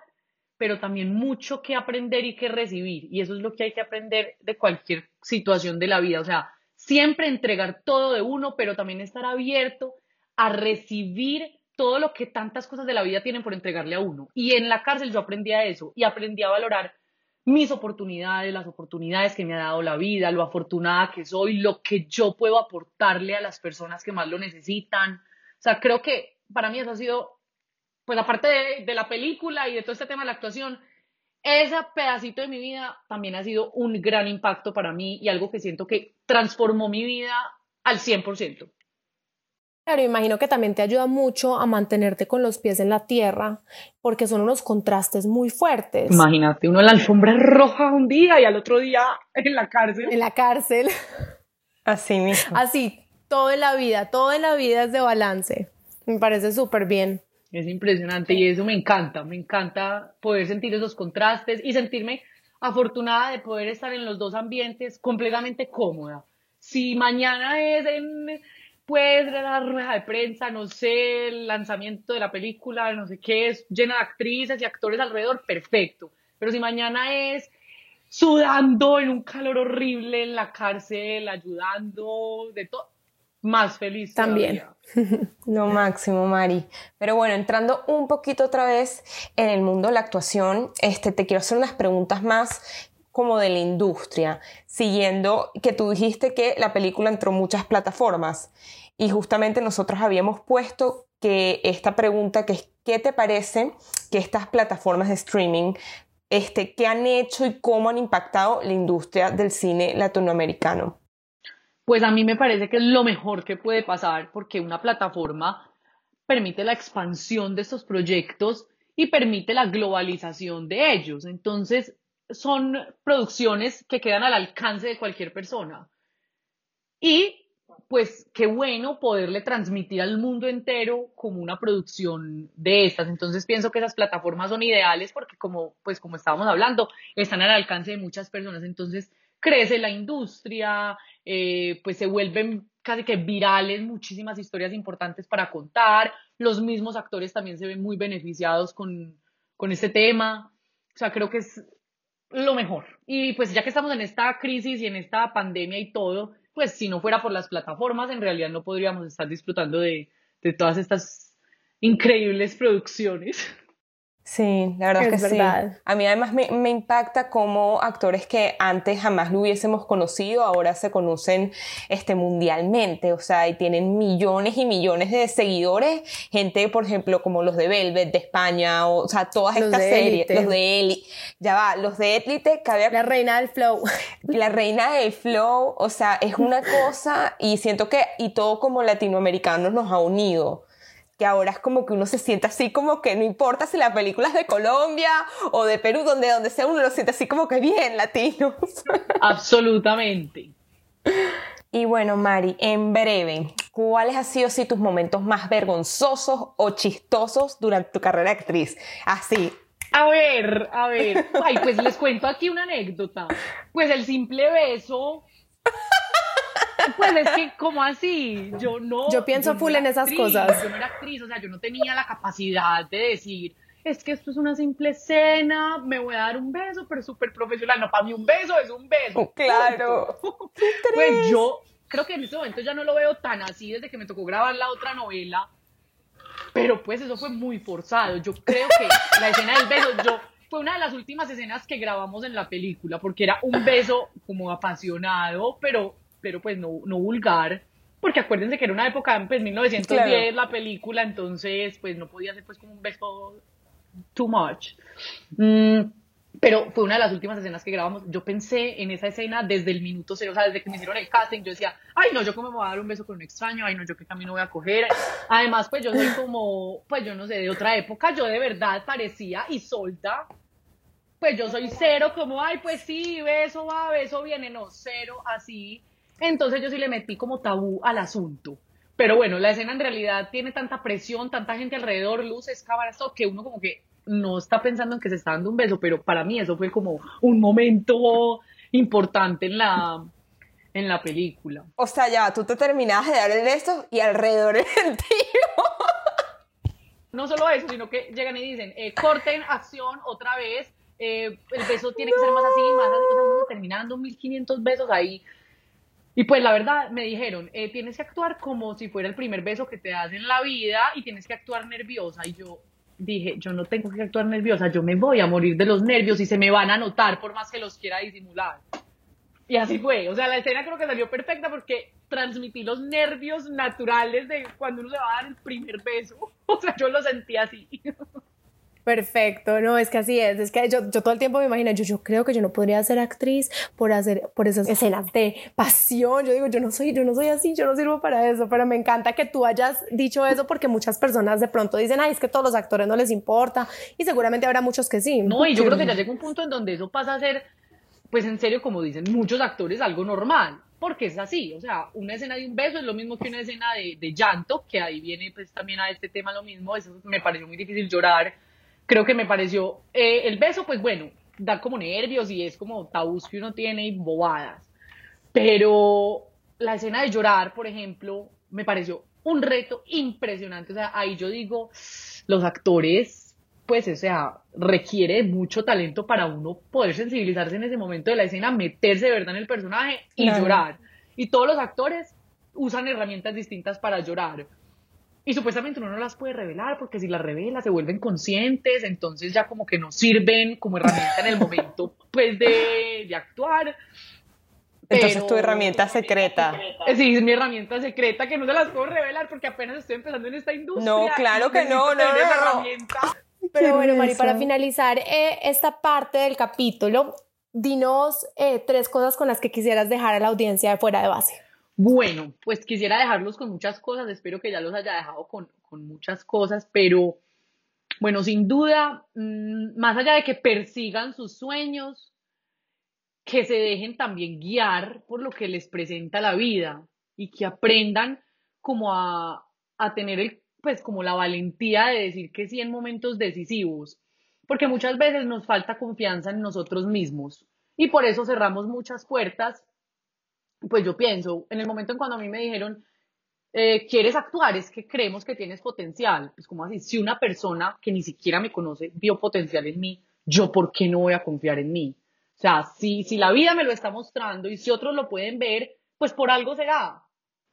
pero también mucho que aprender y que recibir. Y eso es lo que hay que aprender de cualquier situación de la vida. O sea, siempre entregar todo de uno, pero también estar abierto a recibir todo lo que tantas cosas de la vida tienen por entregarle a uno. Y en la cárcel yo aprendí a eso y aprendí a valorar mis oportunidades, las oportunidades que me ha dado la vida, lo afortunada que soy, lo que yo puedo aportarle a las personas que más lo necesitan. O sea, creo que para mí eso ha sido, pues aparte de, la película y de todo este tema de la actuación, ese pedacito de mi vida también ha sido un gran impacto para mí y algo que siento que transformó mi vida al 100%. Claro, imagino que también te ayuda mucho a mantenerte con los pies en la tierra, porque son unos contrastes muy fuertes. Imagínate, uno en la alfombra roja un día y al otro día en la cárcel. En la cárcel. Así mismo. Así, todo en la vida, todo en la vida es de balance. Me parece súper bien. Es impresionante y eso me encanta, me encanta poder sentir esos contrastes y sentirme afortunada de poder estar en los dos ambientes completamente cómoda. Si mañana es en pues la rueda de prensa, no sé, el lanzamiento de la película, no sé qué es, llena de actrices y actores alrededor, perfecto. Pero si mañana es sudando en un calor horrible en la cárcel, ayudando, de todo, más feliz. También. Lo máximo, Mari. Pero bueno, entrando un poquito otra vez en el mundo de la actuación, este, te quiero hacer unas preguntas más como de la industria, siguiendo que tú dijiste que la película entró en muchas plataformas y justamente nosotros habíamos puesto que esta pregunta que es ¿qué te parece que estas plataformas de streaming este, qué han hecho y cómo han impactado la industria del cine latinoamericano? Pues a mí me parece que es lo mejor que puede pasar porque una plataforma permite la expansión de estos proyectos y permite la globalización de ellos. Entonces, son producciones que quedan al alcance de cualquier persona. Y pues qué bueno poderle transmitir al mundo entero como una producción de estas. Entonces pienso que esas plataformas son ideales porque como pues como estábamos hablando, están al alcance de muchas personas. Entonces crece la industria, eh, pues se vuelven casi que virales muchísimas historias importantes para contar. Los mismos actores también se ven muy beneficiados con, con este tema. O sea, creo que es lo mejor. Y pues ya que estamos en esta crisis y en esta pandemia y todo, pues si no fuera por las plataformas, en realidad no podríamos estar disfrutando de, de todas estas increíbles producciones. Sí, la verdad es que sí. A mí además me, me, impacta como actores que antes jamás lo hubiésemos conocido, ahora se conocen este, mundialmente, o sea, y tienen millones y millones de seguidores, gente, por ejemplo, como los de Velvet de España, o, o sea, todas estas series, los de Eli, ya va, los de Elite, había... La reina del flow. La reina del flow, o sea, es una cosa, y siento que, y todo como latinoamericanos nos ha unido que ahora es como que uno se siente así como que no importa si la película es de Colombia o de Perú, donde, donde sea, uno lo siente así como que bien latinos. Absolutamente. Y bueno, Mari, en breve, ¿cuáles han sido si tus momentos más vergonzosos o chistosos durante tu carrera de actriz? Así. A ver, a ver. Ay, pues les cuento aquí una anécdota. Pues el simple beso pues es que, como así? Yo no. Yo pienso full en esas cosas. Yo no era actriz, o sea, yo no tenía la capacidad de decir, es que esto es una simple escena, me voy a dar un beso, pero súper profesional. No, para mí un beso es un beso. Claro. pues yo creo que en este momento ya no lo veo tan así desde que me tocó grabar la otra novela, pero pues eso fue muy forzado. Yo creo que la escena del beso, yo fue una de las últimas escenas que grabamos en la película, porque era un beso como apasionado, pero, pero pues no, no vulgar, porque acuérdense que era una época, pues 1910 la película, entonces pues no podía ser pues como un beso too much. Mm, pero fue una de las últimas escenas que grabamos. Yo pensé en esa escena desde el minuto cero, o sea, desde que me hicieron el casting, yo decía, ay, no, yo cómo me voy a dar un beso con un extraño, ay, no, yo qué camino voy a coger. Además, pues yo soy como, pues yo no sé, de otra época, yo de verdad parecía y solta. Pues yo soy cero, como, ay, pues sí, beso va, beso viene, no, cero, así. Entonces yo sí le metí como tabú al asunto. Pero bueno, la escena en realidad tiene tanta presión, tanta gente alrededor, luces, cámaras, todo, que uno como que no está pensando en que se está dando un beso, pero para mí eso fue como un momento importante en la, en la película. O sea, ya, tú te terminabas de dar el beso y alrededor el tío. No solo eso, sino que llegan y dicen, eh, corten, acción, otra vez, eh, el beso tiene que ser más así, más así, o sea, uno terminando 1500 besos ahí. Y pues la verdad, me dijeron, eh, tienes que actuar como si fuera el primer beso que te das en la vida y tienes que actuar nerviosa. Y yo, dije, yo no tengo que actuar nerviosa, yo me voy a morir de los nervios y se me van a notar por más que los quiera disimular. Y así fue, o sea, la escena creo que salió perfecta porque transmití los nervios naturales de cuando uno se va a dar el primer beso. O sea, yo lo sentí así. Perfecto, no, es que así es, es que yo, yo todo el tiempo me imagino, yo, yo creo que yo no podría ser actriz por hacer, por esas escenas de pasión, yo digo, yo no soy, yo no soy así, yo no sirvo para eso, pero me encanta que tú hayas dicho eso porque muchas personas de pronto dicen, ay, es que todos los actores no les importa y seguramente habrá muchos que sí. No, y yo creo que ya llega un punto en donde eso pasa a ser, pues en serio, como dicen muchos actores, algo normal, porque es así, o sea, una escena de un beso es lo mismo que una escena de, de llanto, que ahí viene pues también a este tema lo mismo, eso me pareció muy difícil llorar creo que me pareció, eh, el beso, pues bueno, da como nervios y es como tabús que uno tiene y bobadas. Pero la escena de llorar, por ejemplo, me pareció un reto impresionante. O sea, ahí yo digo, los actores, pues, o sea, requiere mucho talento para uno poder sensibilizarse en ese momento de la escena, meterse de verdad en el personaje y llorar. Y todos los actores usan herramientas distintas para llorar. Y supuestamente uno no las puede revelar porque si las revela se vuelven conscientes, entonces ya como que no sirven como herramienta en el momento pues de, de actuar. Entonces es tu herramienta secreta. Sí, es mi herramienta secreta que no se las puedo revelar porque apenas estoy empezando en esta industria. No, claro que no, no, no. Pero bueno, Mari, para finalizar eh, esta parte del capítulo, dinos eh, tres cosas con las que quisieras dejar a la audiencia de fuera de base. Bueno, pues quisiera dejarlos con muchas cosas, espero que ya los haya dejado con, muchas cosas, pero bueno, sin duda, mm, más allá de que persigan sus sueños, que se dejen también guiar por lo que les presenta la vida y que aprendan como a, a tener el, pues como la valentía de decir que sí en momentos decisivos, porque muchas veces nos falta confianza en nosotros mismos y por eso cerramos muchas puertas pues yo pienso, en el momento en cuando a mí me dijeron, eh, ¿quieres actuar? Es que creemos que tienes potencial. Pues como así, si una persona que ni siquiera me conoce vio potencial en mí, yo por qué no voy a confiar en mí? O sea, si, si la vida me lo está mostrando y si otros lo pueden ver, pues por algo será.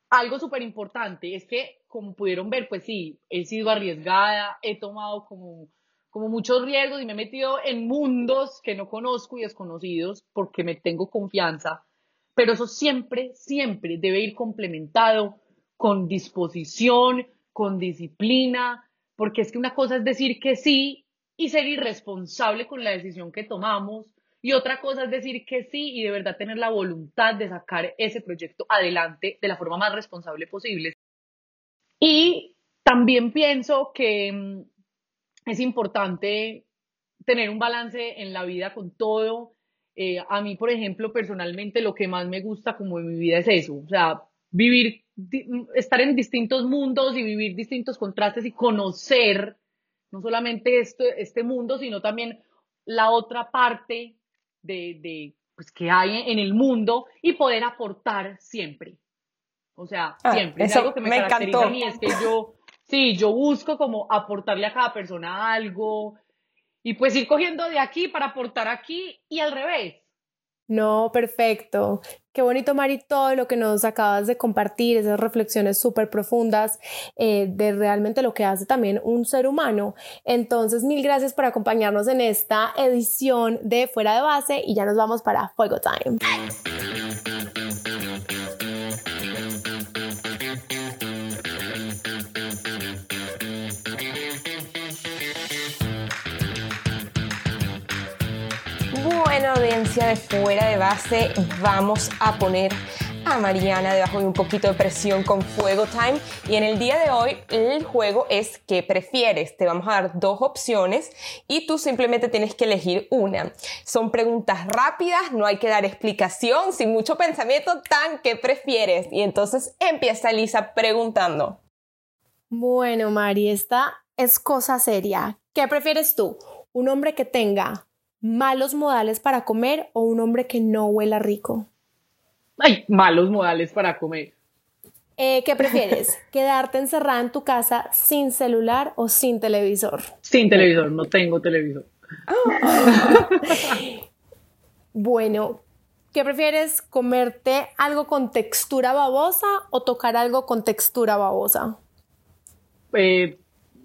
Algo súper importante es que, como pudieron ver, pues sí, he sido arriesgada, he tomado como, como muchos riesgos y me he metido en mundos que no conozco y desconocidos porque me tengo confianza pero eso siempre, siempre debe ir complementado con disposición, con disciplina, porque es que una cosa es decir que sí y ser irresponsable con la decisión que tomamos, y otra cosa es decir que sí y de verdad tener la voluntad de sacar ese proyecto adelante de la forma más responsable posible. Y también pienso que mm, es importante tener un balance en la vida con todo, eh, a mí, por ejemplo, personalmente lo que más me gusta como en mi vida es eso, o sea, vivir, estar en distintos mundos y vivir distintos contrastes y conocer no solamente este, este mundo, sino también la otra parte de, de pues, que hay en el mundo y poder aportar siempre. O sea, ah, siempre. es algo que me, caracteriza a mí es que yo, sí, yo busco como aportarle a cada persona algo, y pues ir cogiendo de aquí para aportar aquí y al revés. No, perfecto. Qué bonito, Mari, todo lo que nos acabas de compartir, esas reflexiones súper profundas eh, de realmente lo que hace también un ser humano. Entonces, mil gracias por acompañarnos en esta edición de Fuera de Base y ya nos vamos para Fuego Time. Audiencia de fuera de base, vamos a poner a Mariana debajo de un poquito de presión con Fuego Time. Y en el día de hoy el juego es ¿qué prefieres? Te vamos a dar dos opciones y tú simplemente tienes que elegir una. Son preguntas rápidas, no hay que dar explicación, sin mucho pensamiento, tan ¿qué prefieres? Y entonces empieza Lisa preguntando. Bueno, Mari, esta es cosa seria. ¿Qué prefieres tú? ¿Un hombre que tenga malos modales para comer o un hombre que no huela rico? Ay, malos modales para comer. Eh, ¿Qué prefieres? ¿Quedarte encerrada en tu casa sin celular o sin televisor? Sin televisor, no tengo televisor. bueno, ¿qué prefieres? ¿Comerte algo con textura babosa o tocar algo con textura babosa? Eh,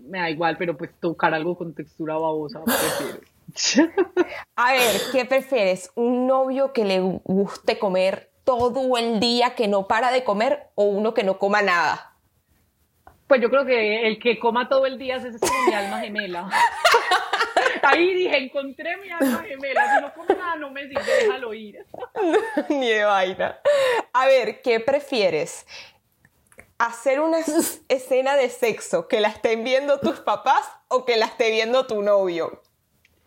me da igual, pero pues tocar algo con textura babosa prefiero. A ver, ¿qué prefieres? ¿Un novio que le guste comer todo el día, que no para de comer, o uno que no coma nada? Pues yo creo que el que coma todo el día es como mi alma gemela. Ahí dije, encontré mi alma gemela. Si no come nada, no me sirve, déjalo ir. Ni de vaina. A ver, ¿qué prefieres? ¿Hacer una escena de sexo que la estén viendo tus papás o que la esté viendo tu novio?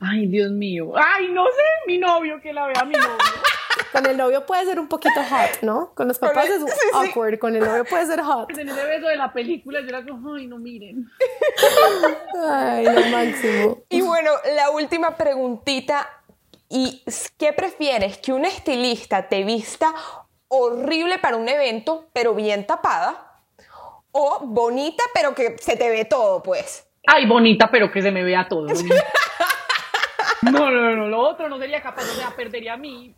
Ay, Dios mío. Ay, no sé, mi novio, que la vea mi novio. Con el novio puede ser un poquito hot, ¿no? Con los papás es awkward, con el novio puede ser hot. En ese beso de la película yo era como, ay, no miren. Ay, lo máximo. Y bueno, la última preguntita. ¿Y qué prefieres? ¿Que un estilista te vista horrible para un evento, pero bien tapada? ¿O bonita, pero que se te ve todo, pues? Ay, bonita, pero que se me vea todo. No, no, no, lo otro no sería capaz, o sea, perdería a mí.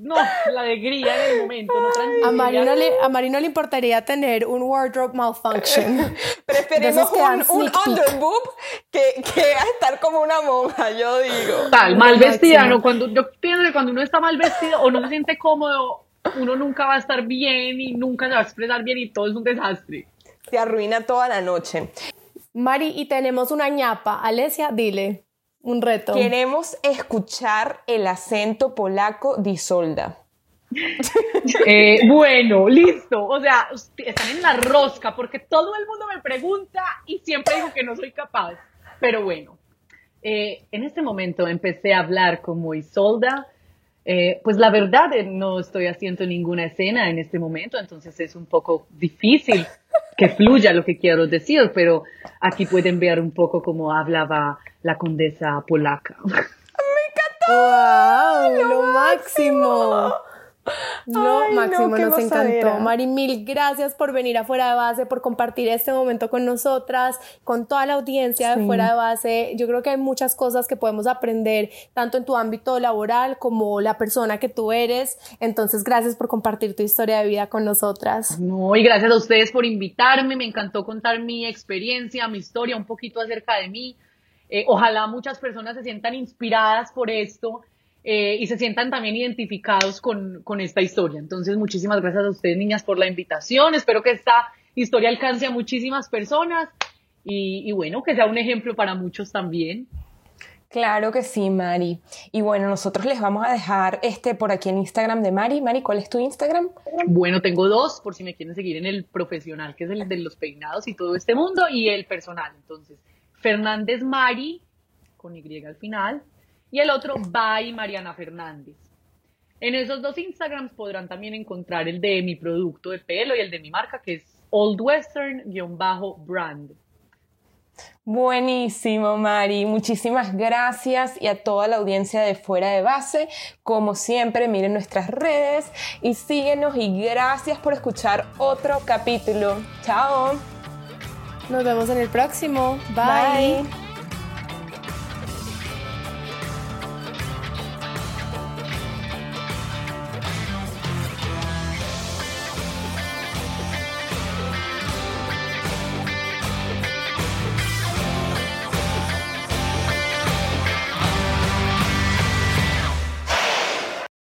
No, la alegría en el momento. No a, Marino le, a Marino le importaría tener un wardrobe malfunction. Preferimos un, un underboob que, que estar como una monja, yo digo. Tal, mal vestida, ¿no? Cuando, yo pienso que cuando uno está mal vestido o no se siente cómodo, uno nunca va a estar bien y nunca se va a expresar bien y todo es un desastre. Se arruina toda la noche. Mari, y tenemos una ñapa. Alesia, dile. Un reto. Queremos escuchar el acento polaco de Isolda. Eh, bueno, listo. O sea, están en la rosca porque todo el mundo me pregunta y siempre digo que no soy capaz. Pero bueno, eh, en este momento empecé a hablar como Isolda. Eh, pues la verdad no estoy haciendo ninguna escena en este momento, entonces es un poco difícil que fluya lo que quiero decir, pero aquí pueden ver un poco cómo hablaba la condesa polaca. ¡Me encantó! ¡Wow! ¡Lo, máximo! No, Máximo, nos encantó. Mari, mil gracias por venir a Fuera de Base, por compartir este momento con nosotras, con toda la audiencia de Fuera de Base. Yo creo que hay muchas cosas que podemos aprender, tanto en tu ámbito laboral como la persona que tú eres. Entonces, gracias por compartir tu historia de vida con nosotras. No, y gracias a ustedes por invitarme. Me encantó contar mi experiencia, mi historia, un poquito acerca de mí. Eh, ojalá muchas personas se sientan inspiradas por esto eh, y se sientan también identificados con, con, esta historia. Entonces, muchísimas gracias a ustedes, niñas, por la invitación. Espero que esta historia alcance a muchísimas personas y, y bueno, que sea un ejemplo para muchos también. Claro que sí, Mari. Y bueno, nosotros les vamos a dejar este por aquí en Instagram de Mari. Mari, ¿cuál es tu Instagram? Bueno, tengo dos, por si me quieren seguir en el profesional, que es el de los peinados y todo este mundo, y el personal. Entonces, Fernández Mari, con Y al final, y el otro by Mariana Fernández. En esos dos Instagrams podrán también encontrar el de mi producto de pelo y el de mi marca, que es Old Western-brand. Buenísimo, Mari. Muchísimas gracias y a toda la audiencia de Fuera de Base. Como siempre, miren nuestras redes y síguenos y gracias por escuchar otro capítulo. Chao. Nos vemos en el próximo. Bye.